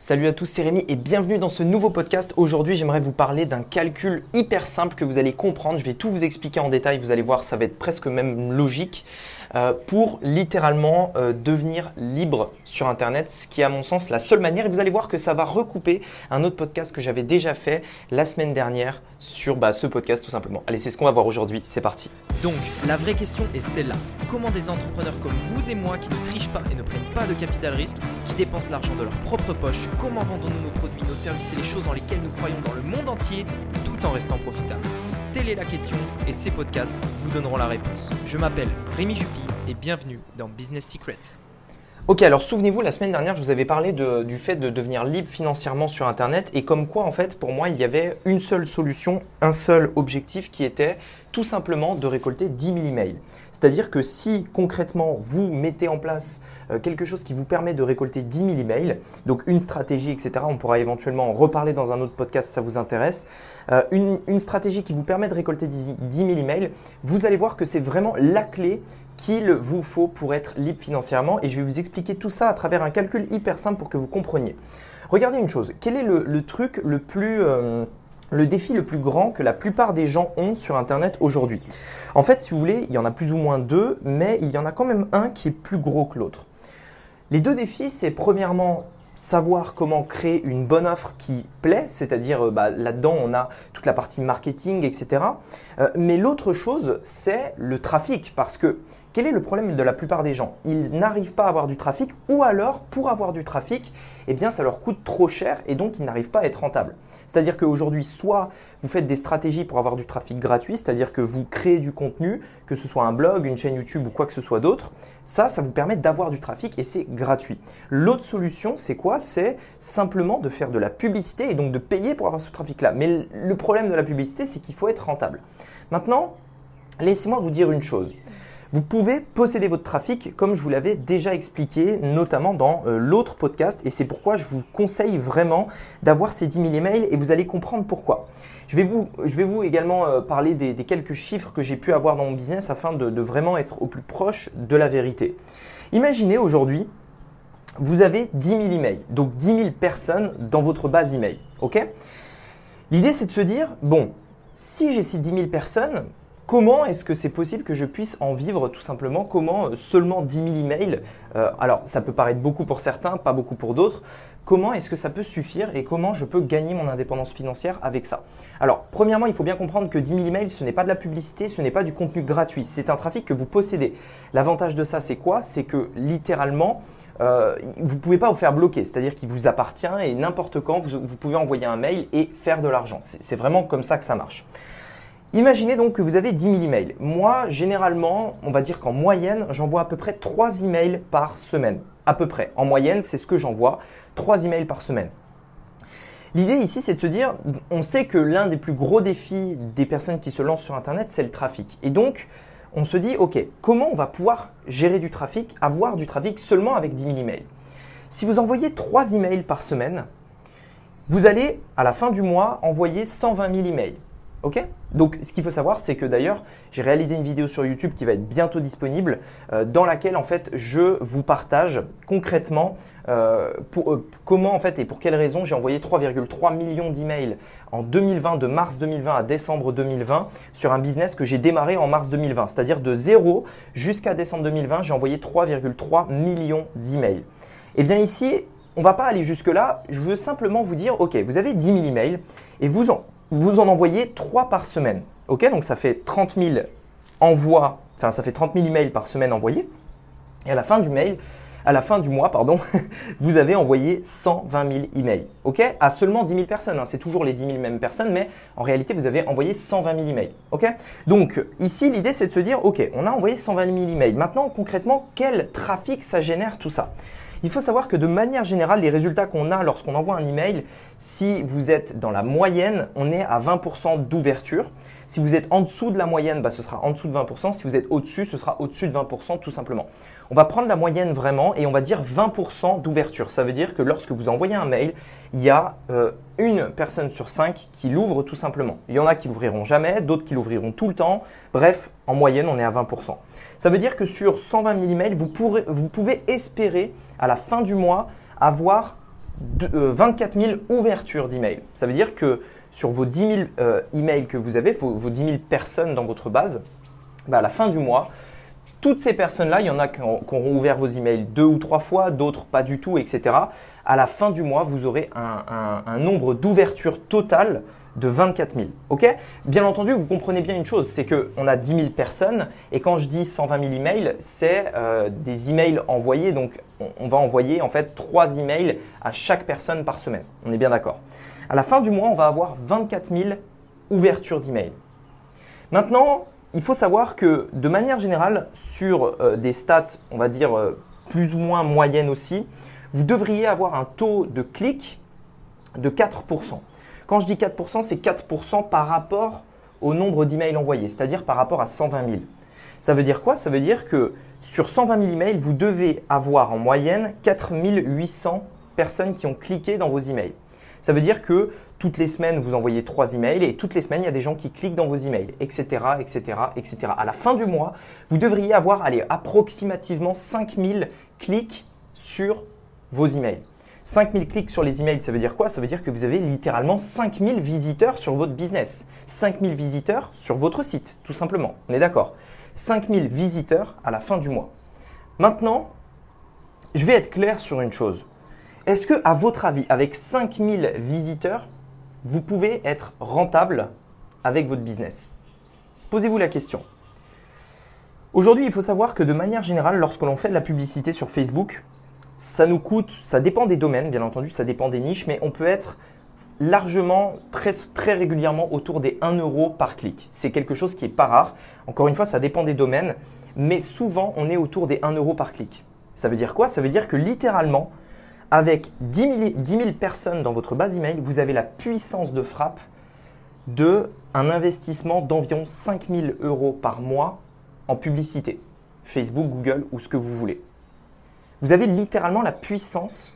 Salut à tous, c'est Rémi et bienvenue dans ce nouveau podcast. Aujourd'hui, j'aimerais vous parler d'un calcul hyper simple que vous allez comprendre. Je vais tout vous expliquer en détail, vous allez voir, ça va être presque même logique. Euh, pour littéralement euh, devenir libre sur Internet, ce qui est à mon sens la seule manière. Et vous allez voir que ça va recouper un autre podcast que j'avais déjà fait la semaine dernière sur bah, ce podcast tout simplement. Allez, c'est ce qu'on va voir aujourd'hui. C'est parti. Donc, la vraie question est celle-là. Comment des entrepreneurs comme vous et moi qui ne trichent pas et ne prennent pas de capital risque, qui dépensent l'argent de leur propre poche, comment vendons-nous nos produits, nos services et les choses dans lesquelles nous croyons dans le monde entier tout en restant profitables? Telle est la question et ces podcasts vous donneront la réponse. Je m'appelle Rémi Juppy et bienvenue dans Business Secrets. Ok, alors souvenez-vous, la semaine dernière, je vous avais parlé du fait de devenir libre financièrement sur Internet et comme quoi, en fait, pour moi, il y avait une seule solution, un seul objectif qui était tout simplement de récolter 10 000 emails. C'est-à-dire que si concrètement vous mettez en place euh, quelque chose qui vous permet de récolter 10 000 emails, donc une stratégie, etc., on pourra éventuellement en reparler dans un autre podcast si ça vous intéresse, euh, une, stratégie qui vous permet de récolter 10, 000 emails, vous allez voir que c'est vraiment la clé qu'il vous faut pour être libre financièrement et je vais vous expliquer tout ça à travers un calcul hyper simple pour que vous compreniez. Regardez une chose, quel est le, truc le plus... Euh, le défi le plus grand que la plupart des gens ont sur Internet aujourd'hui. En fait, si vous voulez, il y en a plus ou moins deux, mais il y en a quand même un qui est plus gros que l'autre. Les deux défis, c'est premièrement savoir comment créer une bonne offre qui plaît, c'est-à-dire euh, bah, là-dedans on a toute la partie marketing, etc. Euh, mais l'autre chose, c'est le trafic, parce que quel est le problème de la plupart des gens? Ils n'arrivent pas à avoir du trafic, ou alors pour avoir du trafic, eh bien ça leur coûte trop cher et donc ils n'arrivent pas à être rentables. C'est-à-dire qu'aujourd'hui, soit vous faites des stratégies pour avoir du trafic gratuit, c'est-à-dire que vous créez du contenu, que ce soit un blog, une chaîne YouTube ou quoi que ce soit d'autre, ça, ça vous permet d'avoir du trafic et c'est gratuit. L'autre solution, c'est quoi? C'est simplement de faire de la publicité et donc de payer pour avoir ce trafic-là. Mais le problème de la publicité, c'est qu'il faut être rentable. Maintenant, laissez-moi vous dire une chose. Vous pouvez posséder votre trafic comme je vous l'avais déjà expliqué, notamment dans euh, l'autre podcast, et c'est pourquoi je vous conseille vraiment d'avoir ces 10 000 emails et vous allez comprendre pourquoi. Je vais vous, je vais vous également euh, parler des, quelques chiffres que j'ai pu avoir dans mon business afin de, de vraiment être au plus proche de la vérité. Imaginez aujourd'hui, vous avez 10 000 emails, donc 10 000 personnes dans votre base email. ok? L'idée, c'est de se dire, bon, si j'ai ces 10 000 personnes, Comment est-ce que c'est possible que je puisse en vivre tout simplement? Comment euh, seulement 10 000 emails euh, Alors, ça peut paraître beaucoup pour certains, pas beaucoup pour d'autres. Comment est-ce que ça peut suffire et comment je peux gagner mon indépendance financière avec ça? Alors, premièrement, il faut bien comprendre que 10 000 emails, ce n'est pas de la publicité, ce n'est pas du contenu gratuit, c'est un trafic que vous possédez. L'avantage de ça, c'est quoi? C'est que littéralement, euh, vous ne pouvez pas vous faire bloquer, c'est-à-dire qu'il vous appartient et n'importe quand, vous pouvez envoyer un mail et faire de l'argent. C'est vraiment comme ça que ça marche. Imaginez donc que vous avez 10 000 emails. Moi, généralement, on va dire qu'en moyenne, j'envoie à peu près 3 emails par semaine. À peu près. En moyenne, c'est ce que j'envoie. 3 emails par semaine. L'idée ici, c'est de se dire, on sait que l'un des plus gros défis des personnes qui se lancent sur Internet, c'est le trafic. Et donc, on se dit, OK, comment on va pouvoir gérer du trafic, avoir du trafic seulement avec 10 000 emails? Si vous envoyez 3 emails par semaine, vous allez, à la fin du mois, envoyer 120 000 emails. Ok Donc, ce qu'il faut savoir, c'est que d'ailleurs, j'ai réalisé une vidéo sur YouTube qui va être bientôt disponible, euh, dans laquelle en fait, je vous partage concrètement euh, euh, comment en fait et pour quelles raisons j'ai envoyé 3,3 millions d'emails en 2020, de mars 2020 à décembre 2020, sur un business que j'ai démarré en mars 2020, c'est-à-dire de zéro jusqu'à décembre 2020, j'ai envoyé 3,3 millions d'emails. Et eh bien ici, on va pas aller jusque là. Je veux simplement vous dire, ok, vous avez 10 000 emails et vous en vous en envoyez 3 par semaine. Donc ça fait 30 000 envois, enfin ça fait 30 000 emails par semaine envoyés. Et à la fin du mail, à la fin du mois, pardon, vous avez envoyé 120 000 emails. Ok, à seulement 10 000 personnes. Hein. C'est toujours les 10 000 mêmes personnes, mais en réalité, vous avez envoyé 120 000 emails. Ok, donc ici, l'idée c'est de se dire, ok, on a envoyé 120 000 emails. Maintenant, concrètement, quel trafic ça génère tout ça? Il faut savoir que de manière générale, les résultats qu'on a lorsqu'on envoie un email, si vous êtes dans la moyenne, on est à 20% d'ouverture. Si vous êtes en dessous de la moyenne, bah, ce sera en dessous de 20%. Si vous êtes au-dessus, ce sera au-dessus de 20% tout simplement. On va prendre la moyenne vraiment et on va dire 20% d'ouverture. Ça veut dire que lorsque vous envoyez un mail, il y a euh, une personne sur cinq qui l'ouvre tout simplement. Il y en a qui l'ouvriront jamais, d'autres qui l'ouvriront tout le temps. Bref, en moyenne, on est à 20%. Ça veut dire que sur 120 000 emails, vous, vous pouvez espérer à la fin du mois avoir 24 000 ouvertures d'emails. Ça veut dire que sur vos 10 000 emails que vous avez, vos, 10 000 personnes dans votre base, bah, à la fin du mois, toutes ces personnes-là, il y en a qui, auront ouvert vos emails deux ou trois fois, d'autres pas du tout, etc. À la fin du mois, vous aurez un, nombre d'ouvertures totales de 24 000. Ok? Bien entendu, vous comprenez bien une chose, c'est qu'on a 10 000 personnes et quand je dis 120 000 emails, c'est euh, des emails envoyés. Donc, on, va envoyer en fait 3 emails à chaque personne par semaine. On est bien d'accord. À la fin du mois, on va avoir 24 000 ouvertures d'emails. Maintenant, il faut savoir que de manière générale, sur euh, des stats, on va dire euh, plus ou moins moyennes aussi, vous devriez avoir un taux de clic de 4%. Quand je dis 4%, c'est 4% par rapport au nombre d'emails envoyés, c'est-à-dire par rapport à 120 000. Ça veut dire quoi? Ça veut dire que sur 120 000 emails, vous devez avoir en moyenne 4 800 personnes qui ont cliqué dans vos emails. Ça veut dire que toutes les semaines, vous envoyez trois emails et toutes les semaines, il y a des gens qui cliquent dans vos emails, etc., etc., etc. À la fin du mois, vous devriez avoir allez, approximativement 5000 clics sur vos emails. 5000 clics sur les emails, ça veut dire quoi? Ça veut dire que vous avez littéralement 5000 visiteurs sur votre business. 5000 visiteurs sur votre site, tout simplement. On est d'accord? 5000 visiteurs à la fin du mois. Maintenant, je vais être clair sur une chose. Est-ce que, à votre avis, avec 5000 visiteurs, vous pouvez être rentable avec votre business Posez-vous la question. Aujourd'hui, il faut savoir que de manière générale, lorsque l'on fait de la publicité sur Facebook, ça nous coûte, ça dépend des domaines, bien entendu, ça dépend des niches, mais on peut être largement, très, très régulièrement autour des 1 euro par clic. C'est quelque chose qui n'est pas rare. Encore une fois, ça dépend des domaines, mais souvent, on est autour des 1 euro par clic. Ça veut dire quoi? Ça veut dire que littéralement, avec 10 000, personnes dans votre base email, vous avez la puissance de frappe de un investissement d'environ 5 000 euros par mois en publicité. Facebook, Google ou ce que vous voulez. Vous avez littéralement la puissance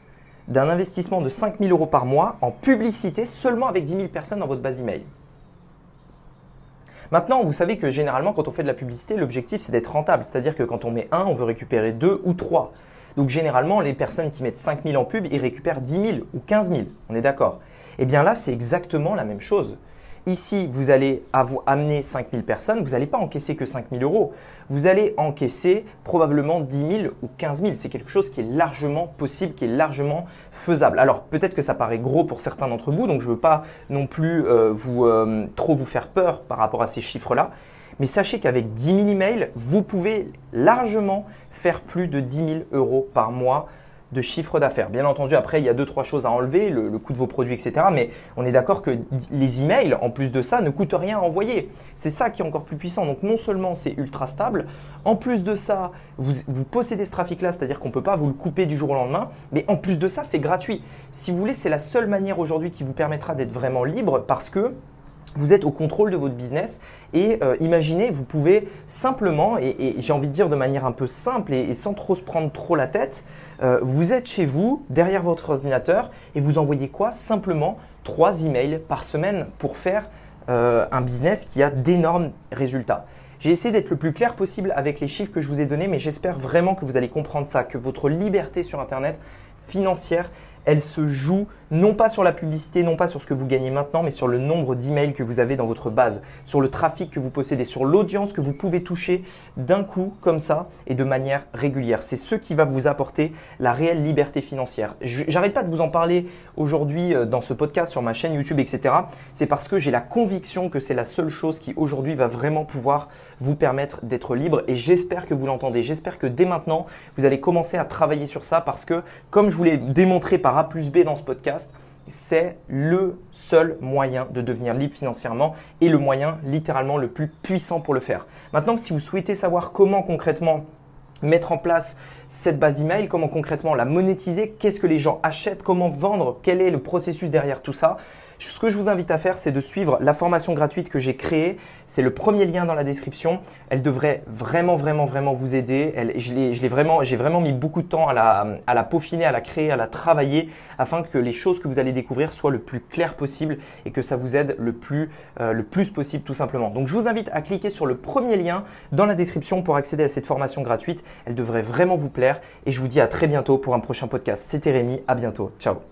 d'un investissement de 5 000 euros par mois en publicité seulement avec 10 000 personnes dans votre base email. Maintenant, vous savez que généralement, quand on fait de la publicité, l'objectif c'est d'être rentable. C'est-à-dire que quand on met un, on veut récupérer deux ou trois. Donc généralement, les personnes qui mettent 5 000 en pub, ils récupèrent 10 000 ou 15 000. On est d'accord Eh bien là, c'est exactement la même chose. Ici, vous allez amener 5 000 personnes, vous n'allez pas encaisser que 5 000 euros. Vous allez encaisser probablement 10 000 ou 15 000. C'est quelque chose qui est largement possible, qui est largement faisable. Alors peut-être que ça paraît gros pour certains d'entre vous, donc je ne veux pas non plus euh, vous, euh, trop vous faire peur par rapport à ces chiffres-là. Mais sachez qu'avec 10 000 emails, vous pouvez largement faire plus de 10 000 euros par mois de chiffre d'affaires. Bien entendu, après, il y a deux, trois choses à enlever, le, coût de vos produits, etc. Mais on est d'accord que les emails, en plus de ça, ne coûtent rien à envoyer. C'est ça qui est encore plus puissant. Donc, non seulement c'est ultra stable, en plus de ça, vous, vous possédez ce trafic-là, c'est-à-dire qu'on ne peut pas vous le couper du jour au lendemain. Mais en plus de ça, c'est gratuit. Si vous voulez, c'est la seule manière aujourd'hui qui vous permettra d'être vraiment libre parce que vous êtes au contrôle de votre business et euh, imaginez, vous pouvez simplement, et, j'ai envie de dire de manière un peu simple et, sans trop se prendre trop la tête, euh, vous êtes chez vous, derrière votre ordinateur, et vous envoyez quoi? Simplement trois emails par semaine pour faire euh, un business qui a d'énormes résultats. J'ai essayé d'être le plus clair possible avec les chiffres que je vous ai donnés, mais j'espère vraiment que vous allez comprendre ça, que votre liberté sur Internet financière, elle se joue non pas sur la publicité, non pas sur ce que vous gagnez maintenant, mais sur le nombre d'emails que vous avez dans votre base, sur le trafic que vous possédez, sur l'audience que vous pouvez toucher d'un coup comme ça et de manière régulière. C'est ce qui va vous apporter la réelle liberté financière. J'arrête pas de vous en parler aujourd'hui euh, dans ce podcast sur ma chaîne YouTube, etc. C'est parce que j'ai la conviction que c'est la seule chose qui aujourd'hui va vraiment pouvoir vous permettre d'être libre et j'espère que vous l'entendez. J'espère que dès maintenant, vous allez commencer à travailler sur ça parce que comme je vous l'ai démontré par A plus B dans ce c'est le seul moyen de devenir libre financièrement et le moyen littéralement le plus puissant pour le faire. Maintenant, si vous souhaitez savoir comment concrètement mettre en place cette base email, comment concrètement la monétiser, qu'est-ce que les gens achètent, comment vendre, quel est le processus derrière tout ça, ce que je vous invite à faire, c'est de suivre la formation gratuite que j'ai créée. C'est le premier lien dans la description. Elle devrait vraiment, vraiment, vraiment vous aider. Je l'ai vraiment, j'ai vraiment mis beaucoup de temps à la, à la peaufiner, à la créer, à la travailler, afin que les choses que vous allez découvrir soient le plus claires possible et que ça vous aide le plus, euh, le plus possible, tout simplement. Donc, je vous invite à cliquer sur le premier lien dans la description pour accéder à cette formation gratuite. Elle devrait vraiment vous plaire et je vous dis à très bientôt pour un prochain podcast. C'était Rémi. À bientôt. Ciao.